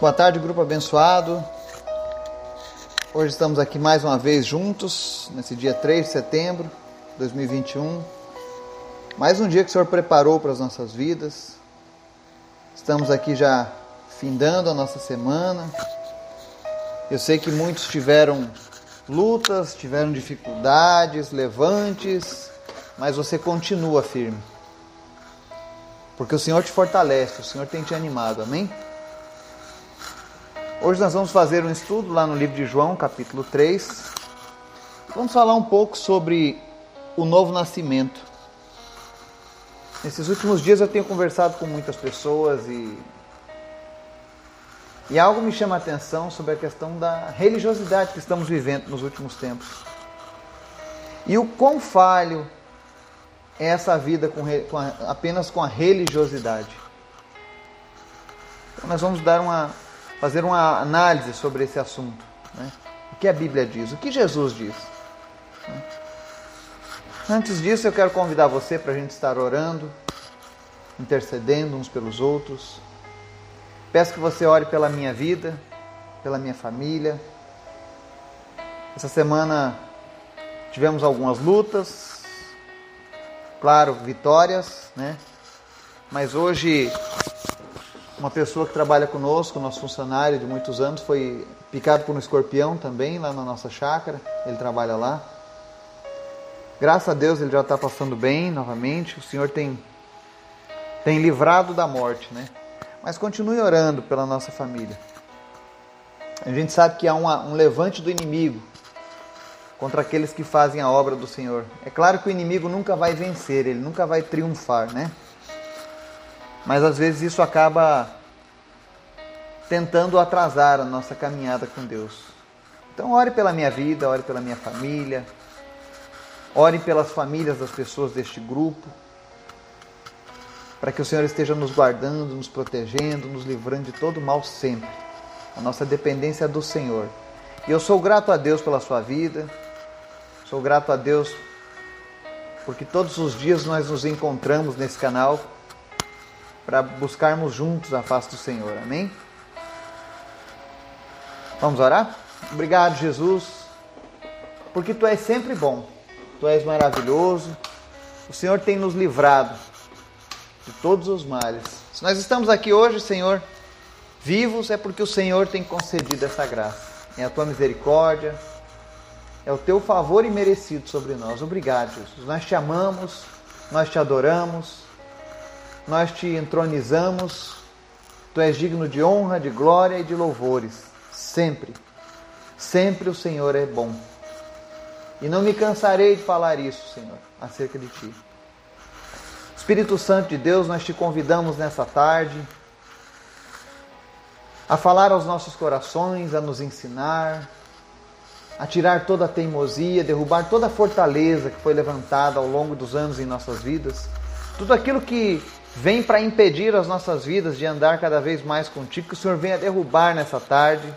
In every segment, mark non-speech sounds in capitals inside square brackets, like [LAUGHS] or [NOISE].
Boa tarde, grupo abençoado. Hoje estamos aqui mais uma vez juntos, nesse dia 3 de setembro de 2021. Mais um dia que o Senhor preparou para as nossas vidas. Estamos aqui já findando a nossa semana. Eu sei que muitos tiveram lutas, tiveram dificuldades, levantes, mas você continua firme. Porque o Senhor te fortalece, o Senhor tem te animado, amém? Hoje nós vamos fazer um estudo lá no livro de João, capítulo 3. Vamos falar um pouco sobre o novo nascimento. Nesses últimos dias eu tenho conversado com muitas pessoas e e algo me chama a atenção sobre a questão da religiosidade que estamos vivendo nos últimos tempos. E o quão falho é essa vida com, com a, apenas com a religiosidade. Então nós vamos dar uma fazer uma análise sobre esse assunto. Né? O que a Bíblia diz, o que Jesus diz. Né? Antes disso, eu quero convidar você para a gente estar orando, intercedendo uns pelos outros. Peço que você ore pela minha vida, pela minha família. Essa semana tivemos algumas lutas, claro, vitórias, né? Mas hoje uma pessoa que trabalha conosco, nosso funcionário de muitos anos, foi picado por um escorpião também lá na nossa chácara. Ele trabalha lá. Graças a Deus ele já está passando bem novamente. O Senhor tem, tem livrado da morte, né? Mas continue orando pela nossa família. A gente sabe que há uma, um levante do inimigo contra aqueles que fazem a obra do Senhor. É claro que o inimigo nunca vai vencer, ele nunca vai triunfar, né? Mas às vezes isso acaba tentando atrasar a nossa caminhada com Deus. Então, ore pela minha vida, ore pela minha família, ore pelas famílias das pessoas deste grupo, para que o Senhor esteja nos guardando, nos protegendo, nos livrando de todo mal sempre. A nossa dependência é do Senhor. E eu sou grato a Deus pela sua vida, sou grato a Deus porque todos os dias nós nos encontramos nesse canal para buscarmos juntos a face do Senhor. Amém? Vamos orar? Obrigado, Jesus, porque tu és sempre bom, tu és maravilhoso. O Senhor tem nos livrado de todos os males. Se nós estamos aqui hoje, Senhor, vivos, é porque o Senhor tem concedido essa graça. É a tua misericórdia, é o teu favor imerecido sobre nós. Obrigado, Jesus. Nós te amamos, nós te adoramos nós te entronizamos, tu és digno de honra, de glória e de louvores, sempre. Sempre o Senhor é bom. E não me cansarei de falar isso, Senhor, acerca de ti. Espírito Santo de Deus, nós te convidamos nessa tarde a falar aos nossos corações, a nos ensinar, a tirar toda a teimosia, derrubar toda a fortaleza que foi levantada ao longo dos anos em nossas vidas, tudo aquilo que vem para impedir as nossas vidas de andar cada vez mais contigo, que o Senhor venha derrubar nessa tarde,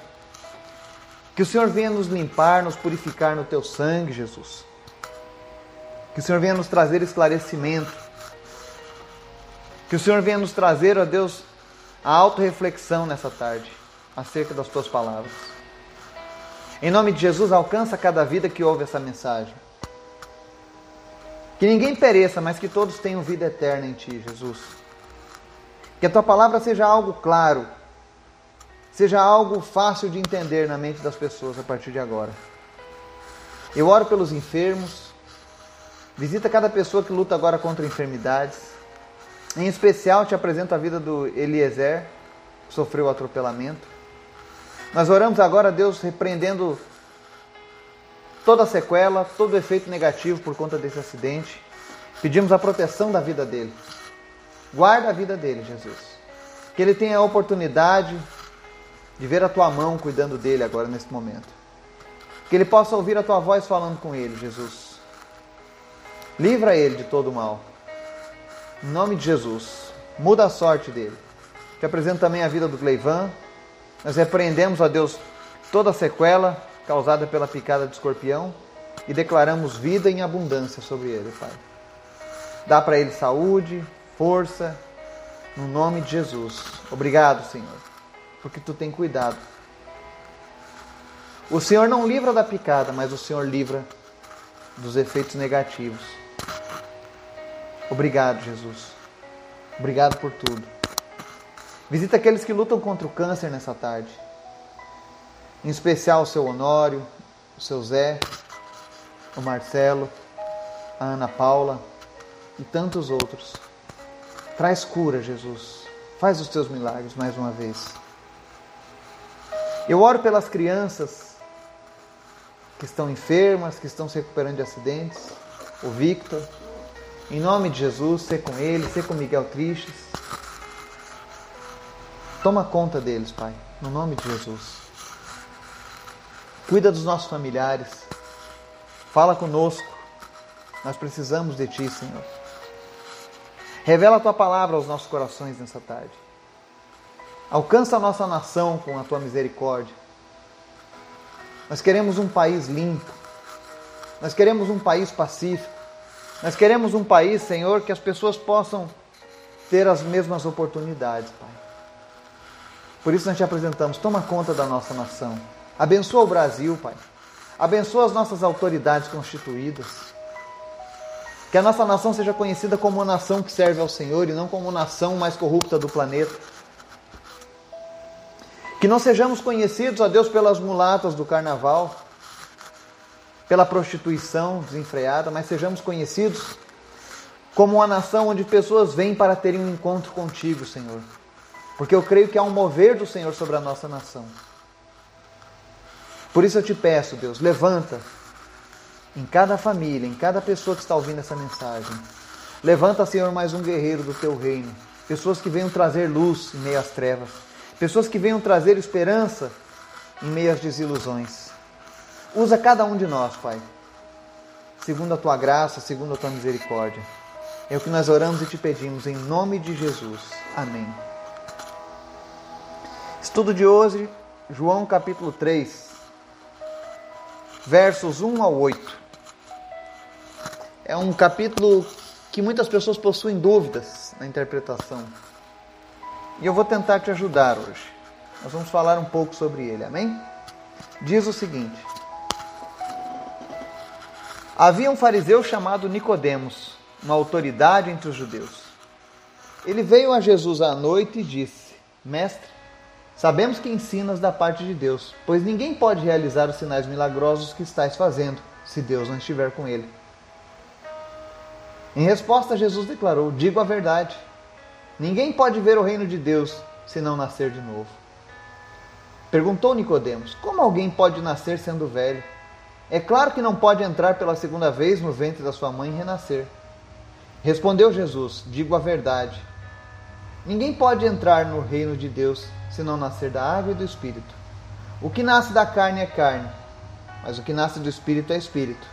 que o Senhor venha nos limpar, nos purificar no teu sangue, Jesus. Que o Senhor venha nos trazer esclarecimento. Que o Senhor venha nos trazer, ó Deus, a autorreflexão nessa tarde acerca das tuas palavras. Em nome de Jesus, alcança cada vida que ouve essa mensagem. Que ninguém pereça, mas que todos tenham vida eterna em Ti, Jesus. Que a Tua palavra seja algo claro, seja algo fácil de entender na mente das pessoas a partir de agora. Eu oro pelos enfermos, visita cada pessoa que luta agora contra enfermidades. Em especial, te apresento a vida do Eliezer, que sofreu atropelamento. Nós oramos agora, Deus, repreendendo toda a sequela, todo o efeito negativo por conta desse acidente. Pedimos a proteção da vida dele. Guarda a vida dele, Jesus. Que ele tenha a oportunidade de ver a tua mão cuidando dele agora nesse momento. Que ele possa ouvir a tua voz falando com ele, Jesus. Livra ele de todo o mal. Em nome de Jesus. Muda a sorte dele. Te apresento também a vida do Cleivan. Nós repreendemos, a Deus, toda a sequela causada pela picada de escorpião e declaramos vida em abundância sobre ele, Pai. Dá para ele saúde, força, no nome de Jesus. Obrigado, Senhor. porque tu tem cuidado. O Senhor não livra da picada, mas o Senhor livra dos efeitos negativos. Obrigado, Jesus. Obrigado por tudo. Visita aqueles que lutam contra o câncer nessa tarde. Em especial o seu Honório, o seu Zé, o Marcelo, a Ana Paula e tantos outros. Traz cura, Jesus. Faz os teus milagres mais uma vez. Eu oro pelas crianças que estão enfermas, que estão se recuperando de acidentes. O Victor. Em nome de Jesus, ser com ele, ser com Miguel Tristes. Toma conta deles, Pai. No nome de Jesus. Cuida dos nossos familiares. Fala conosco. Nós precisamos de Ti, Senhor. Revela a Tua palavra aos nossos corações nessa tarde. Alcança a nossa nação com a Tua misericórdia. Nós queremos um país limpo. Nós queremos um país pacífico. Nós queremos um país, Senhor, que as pessoas possam ter as mesmas oportunidades, Pai. Por isso nós te apresentamos. Toma conta da nossa nação. Abençoa o Brasil, Pai. Abençoa as nossas autoridades constituídas. Que a nossa nação seja conhecida como uma nação que serve ao Senhor e não como a nação mais corrupta do planeta. Que não sejamos conhecidos, a Deus, pelas mulatas do carnaval, pela prostituição desenfreada, mas sejamos conhecidos como uma nação onde pessoas vêm para terem um encontro contigo, Senhor. Porque eu creio que há um mover do Senhor sobre a nossa nação. Por isso eu te peço, Deus, levanta em cada família, em cada pessoa que está ouvindo essa mensagem. Levanta, Senhor, mais um guerreiro do teu reino. Pessoas que venham trazer luz em meio às trevas. Pessoas que venham trazer esperança em meio às desilusões. Usa cada um de nós, Pai, segundo a tua graça, segundo a tua misericórdia. É o que nós oramos e te pedimos em nome de Jesus. Amém. Estudo de hoje, João capítulo 3, versos 1 ao 8. É um capítulo que muitas pessoas possuem dúvidas na interpretação. E eu vou tentar te ajudar hoje. Nós vamos falar um pouco sobre ele, amém? Diz o seguinte: Havia um fariseu chamado Nicodemos, uma autoridade entre os judeus. Ele veio a Jesus à noite e disse: Mestre, sabemos que ensinas da parte de Deus, pois ninguém pode realizar os sinais milagrosos que estás fazendo, se Deus não estiver com ele. Em resposta, Jesus declarou: Digo a verdade. Ninguém pode ver o reino de Deus se não nascer de novo. Perguntou Nicodemos: Como alguém pode nascer sendo velho? É claro que não pode entrar pela segunda vez no ventre da sua mãe e renascer. Respondeu Jesus: Digo a verdade. Ninguém pode entrar no reino de Deus se não nascer da água e do espírito. O que nasce da carne é carne, mas o que nasce do espírito é espírito.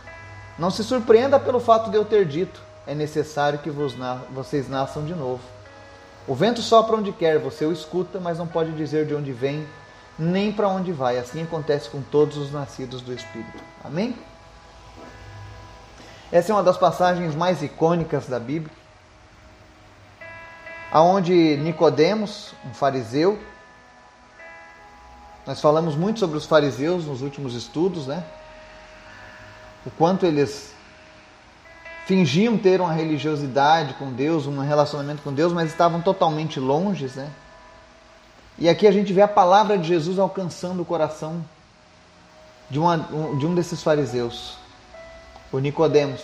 Não se surpreenda pelo fato de eu ter dito: é necessário que vocês nasçam de novo. O vento sopra onde quer, você o escuta, mas não pode dizer de onde vem, nem para onde vai. Assim acontece com todos os nascidos do Espírito. Amém? Essa é uma das passagens mais icônicas da Bíblia, aonde Nicodemos, um fariseu, nós falamos muito sobre os fariseus nos últimos estudos, né? O quanto eles fingiam ter uma religiosidade com Deus, um relacionamento com Deus, mas estavam totalmente longes, né? E aqui a gente vê a palavra de Jesus alcançando o coração de, uma, de um desses fariseus, o Nicodemos.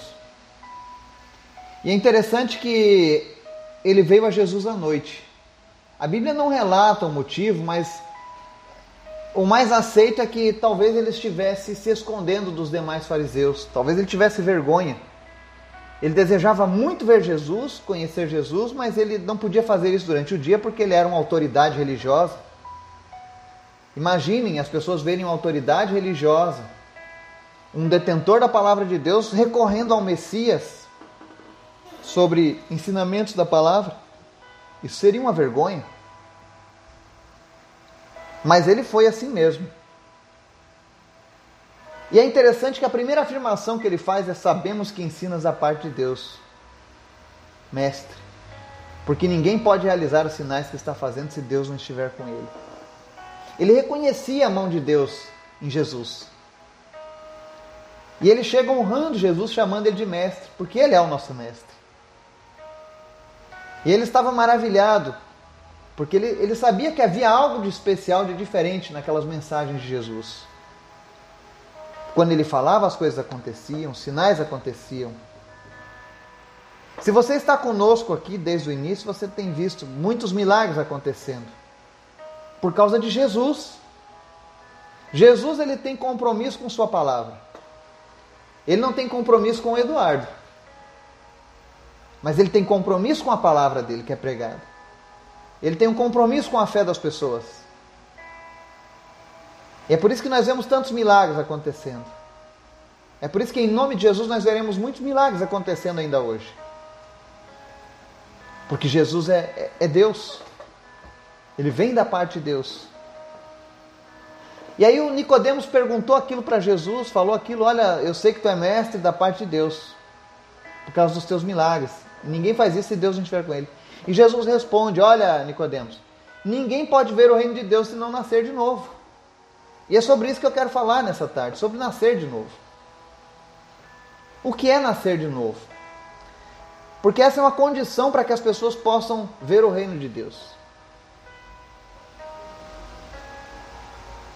E é interessante que ele veio a Jesus à noite. A Bíblia não relata o motivo, mas o mais aceito é que talvez ele estivesse se escondendo dos demais fariseus, talvez ele tivesse vergonha ele desejava muito ver Jesus, conhecer Jesus, mas ele não podia fazer isso durante o dia porque ele era uma autoridade religiosa. Imaginem as pessoas verem uma autoridade religiosa, um detentor da palavra de Deus, recorrendo ao Messias sobre ensinamentos da palavra. Isso seria uma vergonha. Mas ele foi assim mesmo. E é interessante que a primeira afirmação que ele faz é: Sabemos que ensinas a parte de Deus, mestre, porque ninguém pode realizar os sinais que está fazendo se Deus não estiver com ele. Ele reconhecia a mão de Deus em Jesus. E ele chega honrando Jesus, chamando ele de mestre, porque ele é o nosso mestre. E ele estava maravilhado, porque ele, ele sabia que havia algo de especial, de diferente naquelas mensagens de Jesus. Quando ele falava, as coisas aconteciam, sinais aconteciam. Se você está conosco aqui desde o início, você tem visto muitos milagres acontecendo. Por causa de Jesus. Jesus ele tem compromisso com sua palavra. Ele não tem compromisso com o Eduardo. Mas ele tem compromisso com a palavra dele que é pregada. Ele tem um compromisso com a fé das pessoas. E é por isso que nós vemos tantos milagres acontecendo. É por isso que em nome de Jesus nós veremos muitos milagres acontecendo ainda hoje. Porque Jesus é, é, é Deus. Ele vem da parte de Deus. E aí o Nicodemos perguntou aquilo para Jesus, falou aquilo, olha, eu sei que tu é mestre da parte de Deus, por causa dos teus milagres. Ninguém faz isso se Deus não estiver com ele. E Jesus responde: Olha, Nicodemos, ninguém pode ver o reino de Deus se não nascer de novo. E é sobre isso que eu quero falar nessa tarde, sobre nascer de novo. O que é nascer de novo? Porque essa é uma condição para que as pessoas possam ver o reino de Deus.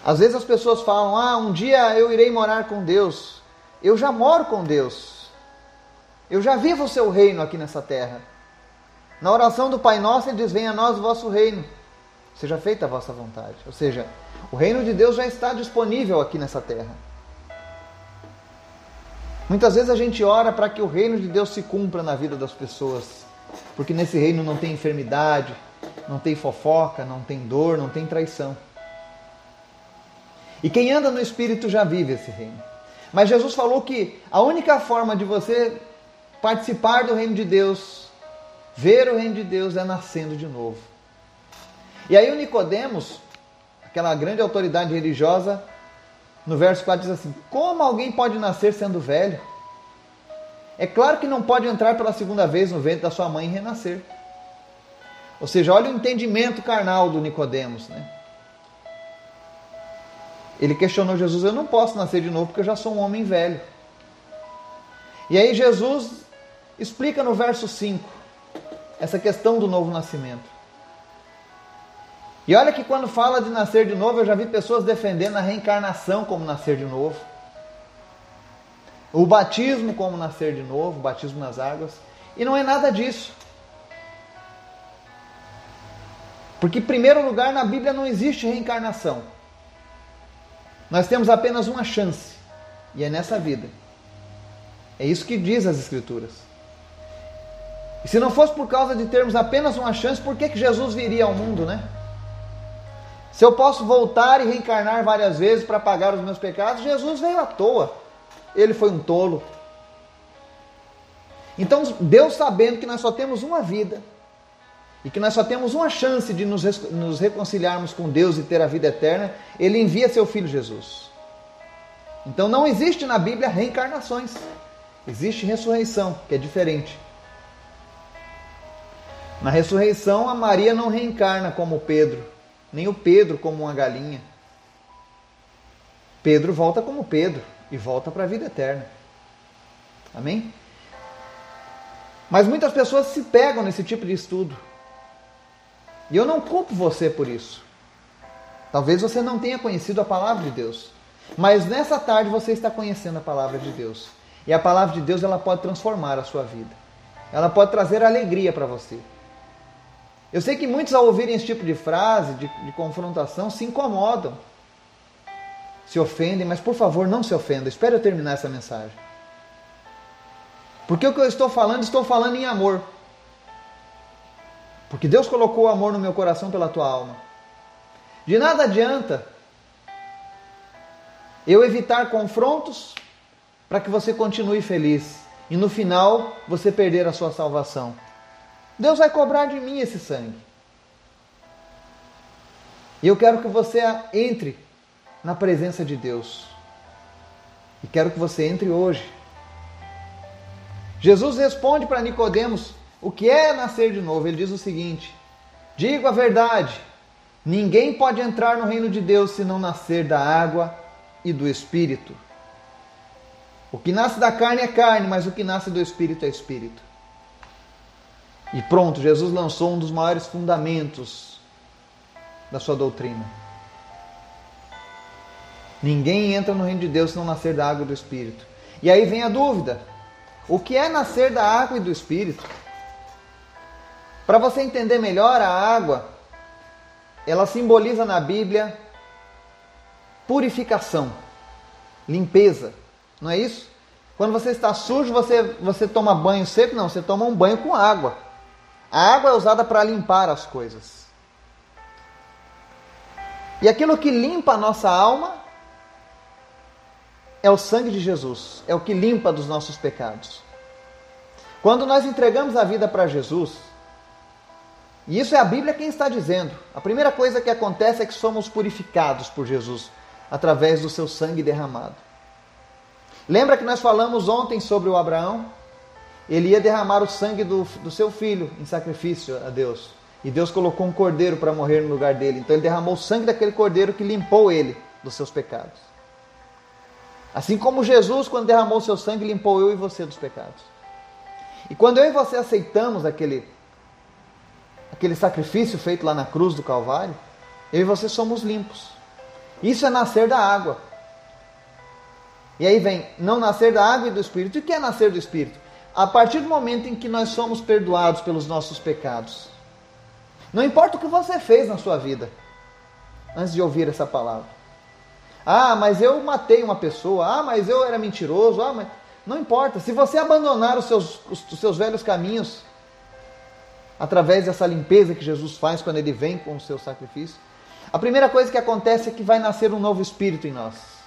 Às vezes as pessoas falam: Ah, um dia eu irei morar com Deus. Eu já moro com Deus. Eu já vivo o seu reino aqui nessa terra. Na oração do Pai Nosso, ele diz: Venha a nós o vosso reino, seja feita a vossa vontade. Ou seja, o reino de Deus já está disponível aqui nessa terra. Muitas vezes a gente ora para que o reino de Deus se cumpra na vida das pessoas, porque nesse reino não tem enfermidade, não tem fofoca, não tem dor, não tem traição. E quem anda no Espírito já vive esse reino. Mas Jesus falou que a única forma de você participar do reino de Deus Ver o reino de Deus é nascendo de novo. E aí o Nicodemos, aquela grande autoridade religiosa, no verso 4 diz assim: Como alguém pode nascer sendo velho? É claro que não pode entrar pela segunda vez no ventre da sua mãe e renascer. Ou seja, olha o entendimento carnal do Nicodemos, né? Ele questionou Jesus: Eu não posso nascer de novo porque eu já sou um homem velho. E aí Jesus explica no verso 5 essa questão do novo nascimento. E olha que quando fala de nascer de novo, eu já vi pessoas defendendo a reencarnação como nascer de novo. O batismo como nascer de novo, o batismo nas águas. E não é nada disso. Porque, em primeiro lugar, na Bíblia não existe reencarnação. Nós temos apenas uma chance, e é nessa vida. É isso que diz as Escrituras. E se não fosse por causa de termos apenas uma chance, por que, que Jesus viria ao mundo, né? Se eu posso voltar e reencarnar várias vezes para pagar os meus pecados, Jesus veio à toa. Ele foi um tolo. Então, Deus sabendo que nós só temos uma vida e que nós só temos uma chance de nos, nos reconciliarmos com Deus e ter a vida eterna, Ele envia seu Filho Jesus. Então, não existe na Bíblia reencarnações, existe ressurreição, que é diferente. Na ressurreição, a Maria não reencarna como Pedro, nem o Pedro como uma galinha. Pedro volta como Pedro e volta para a vida eterna. Amém? Mas muitas pessoas se pegam nesse tipo de estudo. E eu não culpo você por isso. Talvez você não tenha conhecido a palavra de Deus. Mas nessa tarde você está conhecendo a palavra de Deus. E a palavra de Deus ela pode transformar a sua vida. Ela pode trazer alegria para você. Eu sei que muitos, ao ouvirem esse tipo de frase, de, de confrontação, se incomodam, se ofendem, mas por favor, não se ofenda. Espere eu terminar essa mensagem. Porque o que eu estou falando, estou falando em amor. Porque Deus colocou o amor no meu coração pela tua alma. De nada adianta eu evitar confrontos para que você continue feliz e no final você perder a sua salvação. Deus vai cobrar de mim esse sangue. E eu quero que você entre na presença de Deus. E quero que você entre hoje. Jesus responde para Nicodemos o que é nascer de novo. Ele diz o seguinte: Digo a verdade, Ninguém pode entrar no reino de Deus se não nascer da água e do espírito. O que nasce da carne é carne, mas o que nasce do espírito é espírito. E pronto, Jesus lançou um dos maiores fundamentos da sua doutrina. Ninguém entra no reino de Deus se não nascer da água e do espírito. E aí vem a dúvida: o que é nascer da água e do espírito? Para você entender melhor, a água, ela simboliza na Bíblia purificação, limpeza, não é isso? Quando você está sujo, você, você toma banho seco? Não, você toma um banho com água. A água é usada para limpar as coisas. E aquilo que limpa a nossa alma é o sangue de Jesus, é o que limpa dos nossos pecados. Quando nós entregamos a vida para Jesus, e isso é a Bíblia quem está dizendo, a primeira coisa que acontece é que somos purificados por Jesus através do seu sangue derramado. Lembra que nós falamos ontem sobre o Abraão? Ele ia derramar o sangue do, do seu filho em sacrifício a Deus. E Deus colocou um cordeiro para morrer no lugar dele. Então ele derramou o sangue daquele cordeiro que limpou ele dos seus pecados. Assim como Jesus, quando derramou o seu sangue, limpou eu e você dos pecados. E quando eu e você aceitamos aquele, aquele sacrifício feito lá na cruz do Calvário, eu e você somos limpos. Isso é nascer da água. E aí vem não nascer da água e do Espírito. E o que é nascer do Espírito? A partir do momento em que nós somos perdoados pelos nossos pecados. Não importa o que você fez na sua vida, antes de ouvir essa palavra. Ah, mas eu matei uma pessoa. Ah, mas eu era mentiroso. Ah, mas. Não importa. Se você abandonar os seus, os, os seus velhos caminhos, através dessa limpeza que Jesus faz quando ele vem com o seu sacrifício, a primeira coisa que acontece é que vai nascer um novo espírito em nós.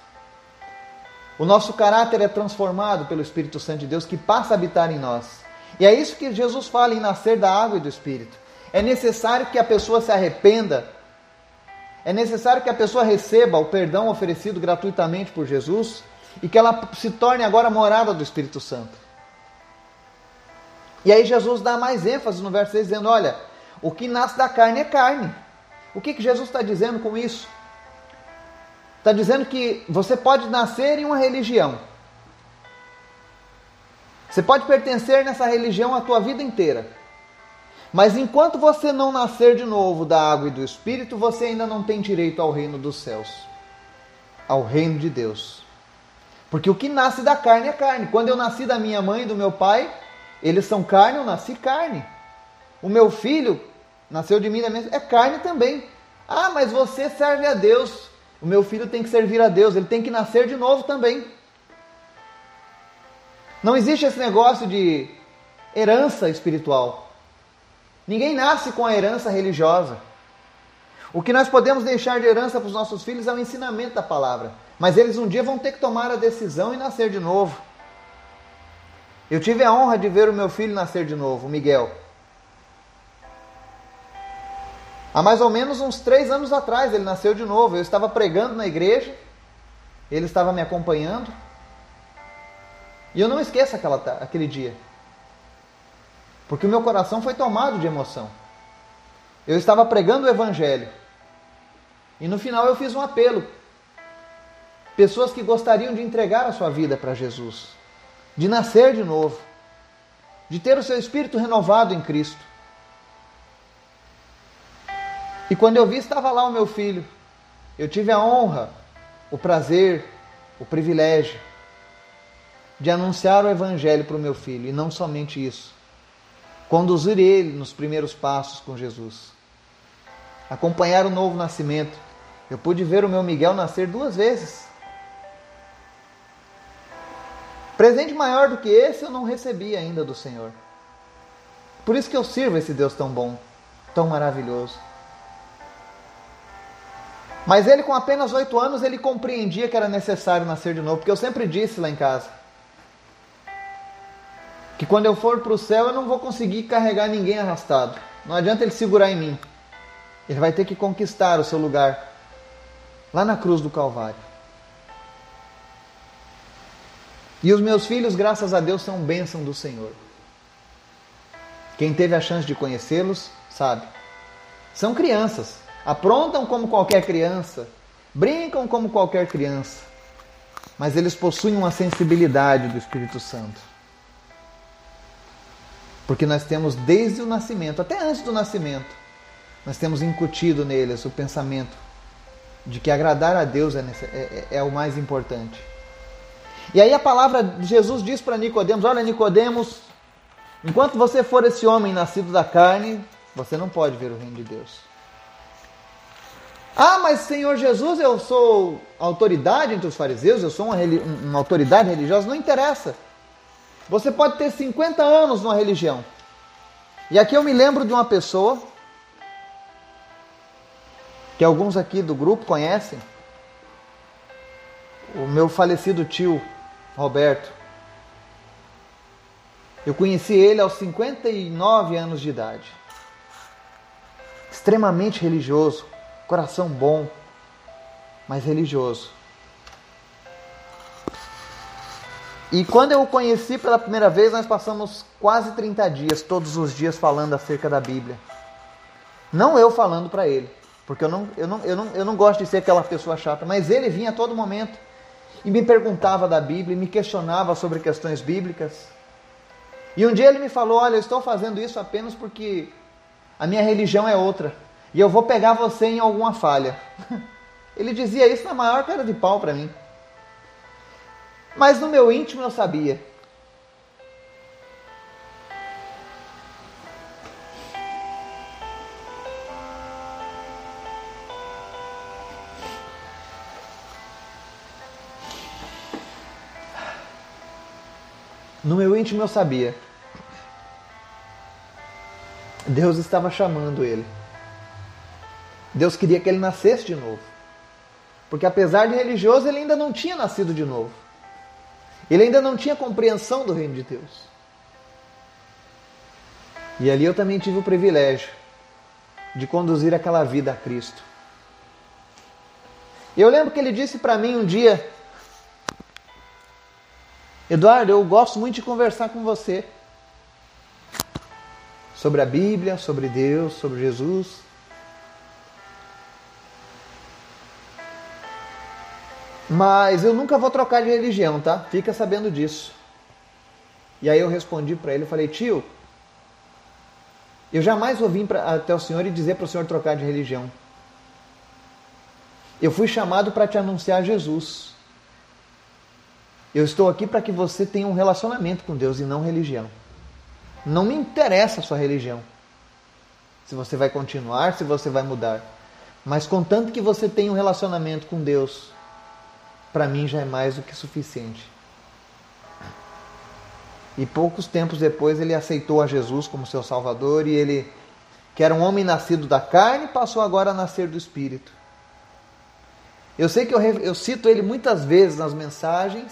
O nosso caráter é transformado pelo Espírito Santo de Deus que passa a habitar em nós. E é isso que Jesus fala em nascer da água e do Espírito. É necessário que a pessoa se arrependa. É necessário que a pessoa receba o perdão oferecido gratuitamente por Jesus e que ela se torne agora morada do Espírito Santo. E aí Jesus dá mais ênfase no verso 6, dizendo: Olha, o que nasce da carne é carne, o que, que Jesus está dizendo com isso? Está dizendo que você pode nascer em uma religião. Você pode pertencer nessa religião a tua vida inteira. Mas enquanto você não nascer de novo da água e do Espírito, você ainda não tem direito ao reino dos céus, ao reino de Deus. Porque o que nasce da carne é carne. Quando eu nasci da minha mãe e do meu pai, eles são carne, eu nasci carne. O meu filho nasceu de mim da minha... é carne também. Ah, mas você serve a Deus. O meu filho tem que servir a Deus, ele tem que nascer de novo também. Não existe esse negócio de herança espiritual. Ninguém nasce com a herança religiosa. O que nós podemos deixar de herança para os nossos filhos é o ensinamento da palavra. Mas eles um dia vão ter que tomar a decisão e nascer de novo. Eu tive a honra de ver o meu filho nascer de novo, o Miguel. Há mais ou menos uns três anos atrás ele nasceu de novo. Eu estava pregando na igreja, ele estava me acompanhando. E eu não esqueço aquela, aquele dia. Porque o meu coração foi tomado de emoção. Eu estava pregando o Evangelho. E no final eu fiz um apelo. Pessoas que gostariam de entregar a sua vida para Jesus, de nascer de novo, de ter o seu espírito renovado em Cristo. E quando eu vi, estava lá o meu filho. Eu tive a honra, o prazer, o privilégio de anunciar o Evangelho para o meu filho, e não somente isso, conduzir ele nos primeiros passos com Jesus, acompanhar o novo nascimento. Eu pude ver o meu Miguel nascer duas vezes. Presente maior do que esse eu não recebi ainda do Senhor. Por isso que eu sirvo esse Deus tão bom, tão maravilhoso. Mas ele, com apenas oito anos, ele compreendia que era necessário nascer de novo, porque eu sempre disse lá em casa que quando eu for para o céu eu não vou conseguir carregar ninguém arrastado. Não adianta ele segurar em mim. Ele vai ter que conquistar o seu lugar lá na cruz do Calvário. E os meus filhos, graças a Deus, são bênção do Senhor. Quem teve a chance de conhecê-los, sabe. São crianças. Aprontam como qualquer criança, brincam como qualquer criança, mas eles possuem uma sensibilidade do Espírito Santo. Porque nós temos desde o nascimento, até antes do nascimento, nós temos incutido neles o pensamento de que agradar a Deus é, é, é o mais importante. E aí a palavra de Jesus diz para Nicodemos: Olha, Nicodemos, enquanto você for esse homem nascido da carne, você não pode ver o reino de Deus. Ah, mas Senhor Jesus, eu sou autoridade entre os fariseus, eu sou uma, uma autoridade religiosa. Não interessa. Você pode ter 50 anos numa religião. E aqui eu me lembro de uma pessoa que alguns aqui do grupo conhecem. O meu falecido tio Roberto. Eu conheci ele aos 59 anos de idade. Extremamente religioso, coração bom, mas religioso. E quando eu o conheci pela primeira vez, nós passamos quase 30 dias, todos os dias, falando acerca da Bíblia. Não eu falando para ele, porque eu não, eu, não, eu, não, eu não gosto de ser aquela pessoa chata, mas ele vinha a todo momento e me perguntava da Bíblia, me questionava sobre questões bíblicas. E um dia ele me falou: Olha, eu estou fazendo isso apenas porque a minha religião é outra e eu vou pegar você em alguma falha. [LAUGHS] Ele dizia isso na maior cara de pau para mim. Mas no meu íntimo eu sabia. No meu íntimo eu sabia. Deus estava chamando ele. Deus queria que ele nascesse de novo. Porque apesar de religioso, ele ainda não tinha nascido de novo. Ele ainda não tinha compreensão do reino de Deus. E ali eu também tive o privilégio de conduzir aquela vida a Cristo. Eu lembro que ele disse para mim um dia: Eduardo, eu gosto muito de conversar com você sobre a Bíblia, sobre Deus, sobre Jesus. Mas eu nunca vou trocar de religião, tá? Fica sabendo disso. E aí eu respondi para ele, eu falei, tio, eu jamais vou vir pra, até o senhor e dizer para o senhor trocar de religião. Eu fui chamado para te anunciar Jesus. Eu estou aqui para que você tenha um relacionamento com Deus e não religião. Não me interessa a sua religião. Se você vai continuar, se você vai mudar. Mas contanto que você tenha um relacionamento com Deus, para mim já é mais do que suficiente. E poucos tempos depois ele aceitou a Jesus como seu Salvador e ele, que era um homem nascido da carne, passou agora a nascer do Espírito. Eu sei que eu, eu cito ele muitas vezes nas mensagens,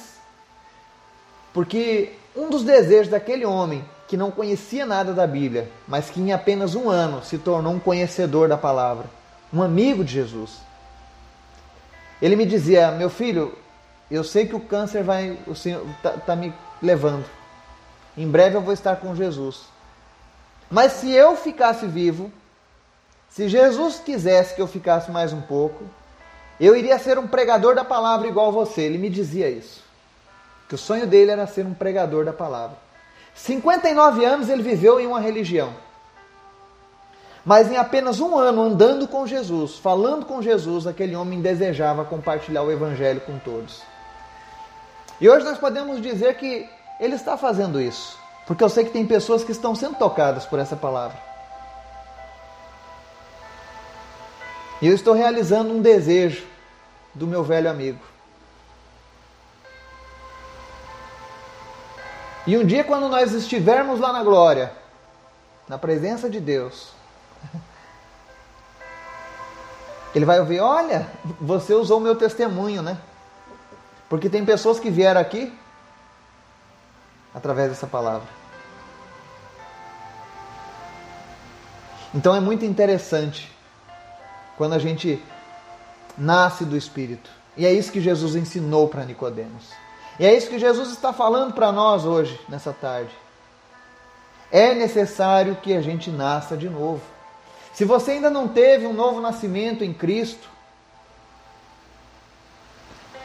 porque um dos desejos daquele homem que não conhecia nada da Bíblia, mas que em apenas um ano se tornou um conhecedor da palavra, um amigo de Jesus ele me dizia: Meu filho, eu sei que o câncer vai, o Senhor está tá me levando. Em breve eu vou estar com Jesus. Mas se eu ficasse vivo, se Jesus quisesse que eu ficasse mais um pouco, eu iria ser um pregador da palavra igual você. Ele me dizia isso. Que o sonho dele era ser um pregador da palavra. 59 anos ele viveu em uma religião. Mas em apenas um ano andando com Jesus, falando com Jesus, aquele homem desejava compartilhar o Evangelho com todos. E hoje nós podemos dizer que ele está fazendo isso, porque eu sei que tem pessoas que estão sendo tocadas por essa palavra. E eu estou realizando um desejo do meu velho amigo. E um dia, quando nós estivermos lá na glória, na presença de Deus, [LAUGHS] ele vai ouvir: olha, você usou o meu testemunho, né? Porque tem pessoas que vieram aqui através dessa palavra. Então é muito interessante quando a gente nasce do Espírito. E é isso que Jesus ensinou para Nicodemos. E é isso que Jesus está falando para nós hoje, nessa tarde. É necessário que a gente nasça de novo. Se você ainda não teve um novo nascimento em Cristo,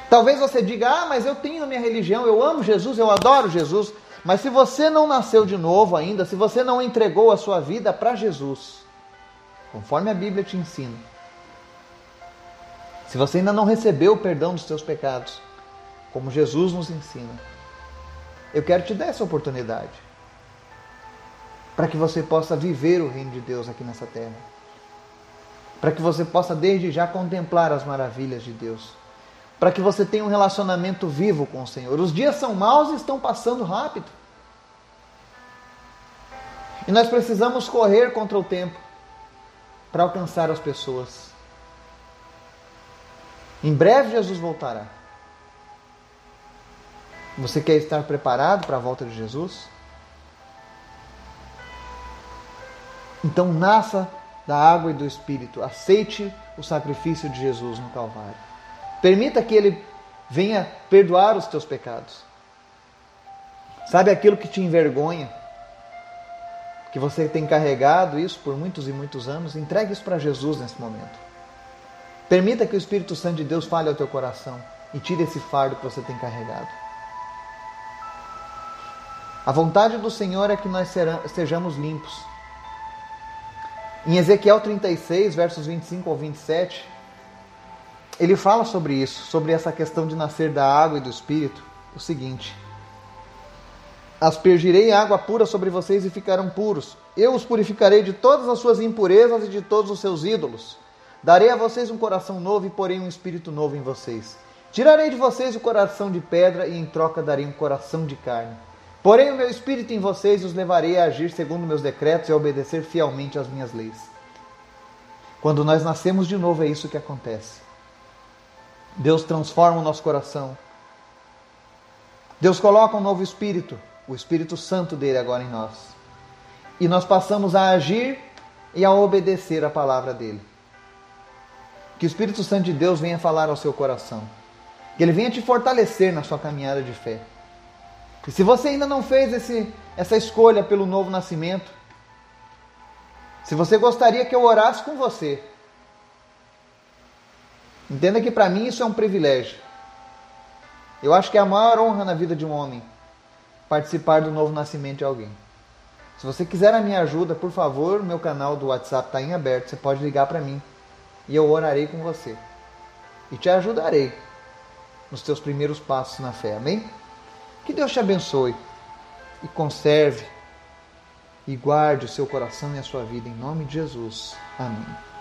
talvez você diga: Ah, mas eu tenho a minha religião, eu amo Jesus, eu adoro Jesus. Mas se você não nasceu de novo ainda, se você não entregou a sua vida para Jesus, conforme a Bíblia te ensina, se você ainda não recebeu o perdão dos seus pecados, como Jesus nos ensina, eu quero te dar essa oportunidade para que você possa viver o reino de Deus aqui nessa terra. Para que você possa desde já contemplar as maravilhas de Deus. Para que você tenha um relacionamento vivo com o Senhor. Os dias são maus e estão passando rápido. E nós precisamos correr contra o tempo para alcançar as pessoas. Em breve Jesus voltará. Você quer estar preparado para a volta de Jesus? Então nasça da água e do Espírito. Aceite o sacrifício de Jesus no Calvário. Permita que Ele venha perdoar os teus pecados. Sabe aquilo que te envergonha? Que você tem carregado isso por muitos e muitos anos? Entregue isso para Jesus nesse momento. Permita que o Espírito Santo de Deus fale ao teu coração e tire esse fardo que você tem carregado. A vontade do Senhor é que nós sejamos limpos em Ezequiel 36, versos 25 ao 27, ele fala sobre isso, sobre essa questão de nascer da água e do espírito, o seguinte: Aspergirei água pura sobre vocês e ficarão puros. Eu os purificarei de todas as suas impurezas e de todos os seus ídolos. Darei a vocês um coração novo e porei um espírito novo em vocês. Tirarei de vocês o coração de pedra e em troca darei um coração de carne. Porém, o meu espírito em vocês os levarei a agir segundo meus decretos e a obedecer fielmente às minhas leis. Quando nós nascemos de novo, é isso que acontece. Deus transforma o nosso coração. Deus coloca um novo espírito, o Espírito Santo dele agora em nós. E nós passamos a agir e a obedecer a palavra dele. Que o Espírito Santo de Deus venha falar ao seu coração. Que ele venha te fortalecer na sua caminhada de fé. E se você ainda não fez esse, essa escolha pelo novo nascimento, se você gostaria que eu orasse com você, entenda que para mim isso é um privilégio. Eu acho que é a maior honra na vida de um homem participar do novo nascimento de alguém. Se você quiser a minha ajuda, por favor, meu canal do WhatsApp está em aberto. Você pode ligar para mim e eu orarei com você e te ajudarei nos teus primeiros passos na fé. Amém? Que Deus te abençoe e conserve e guarde o seu coração e a sua vida em nome de Jesus. Amém.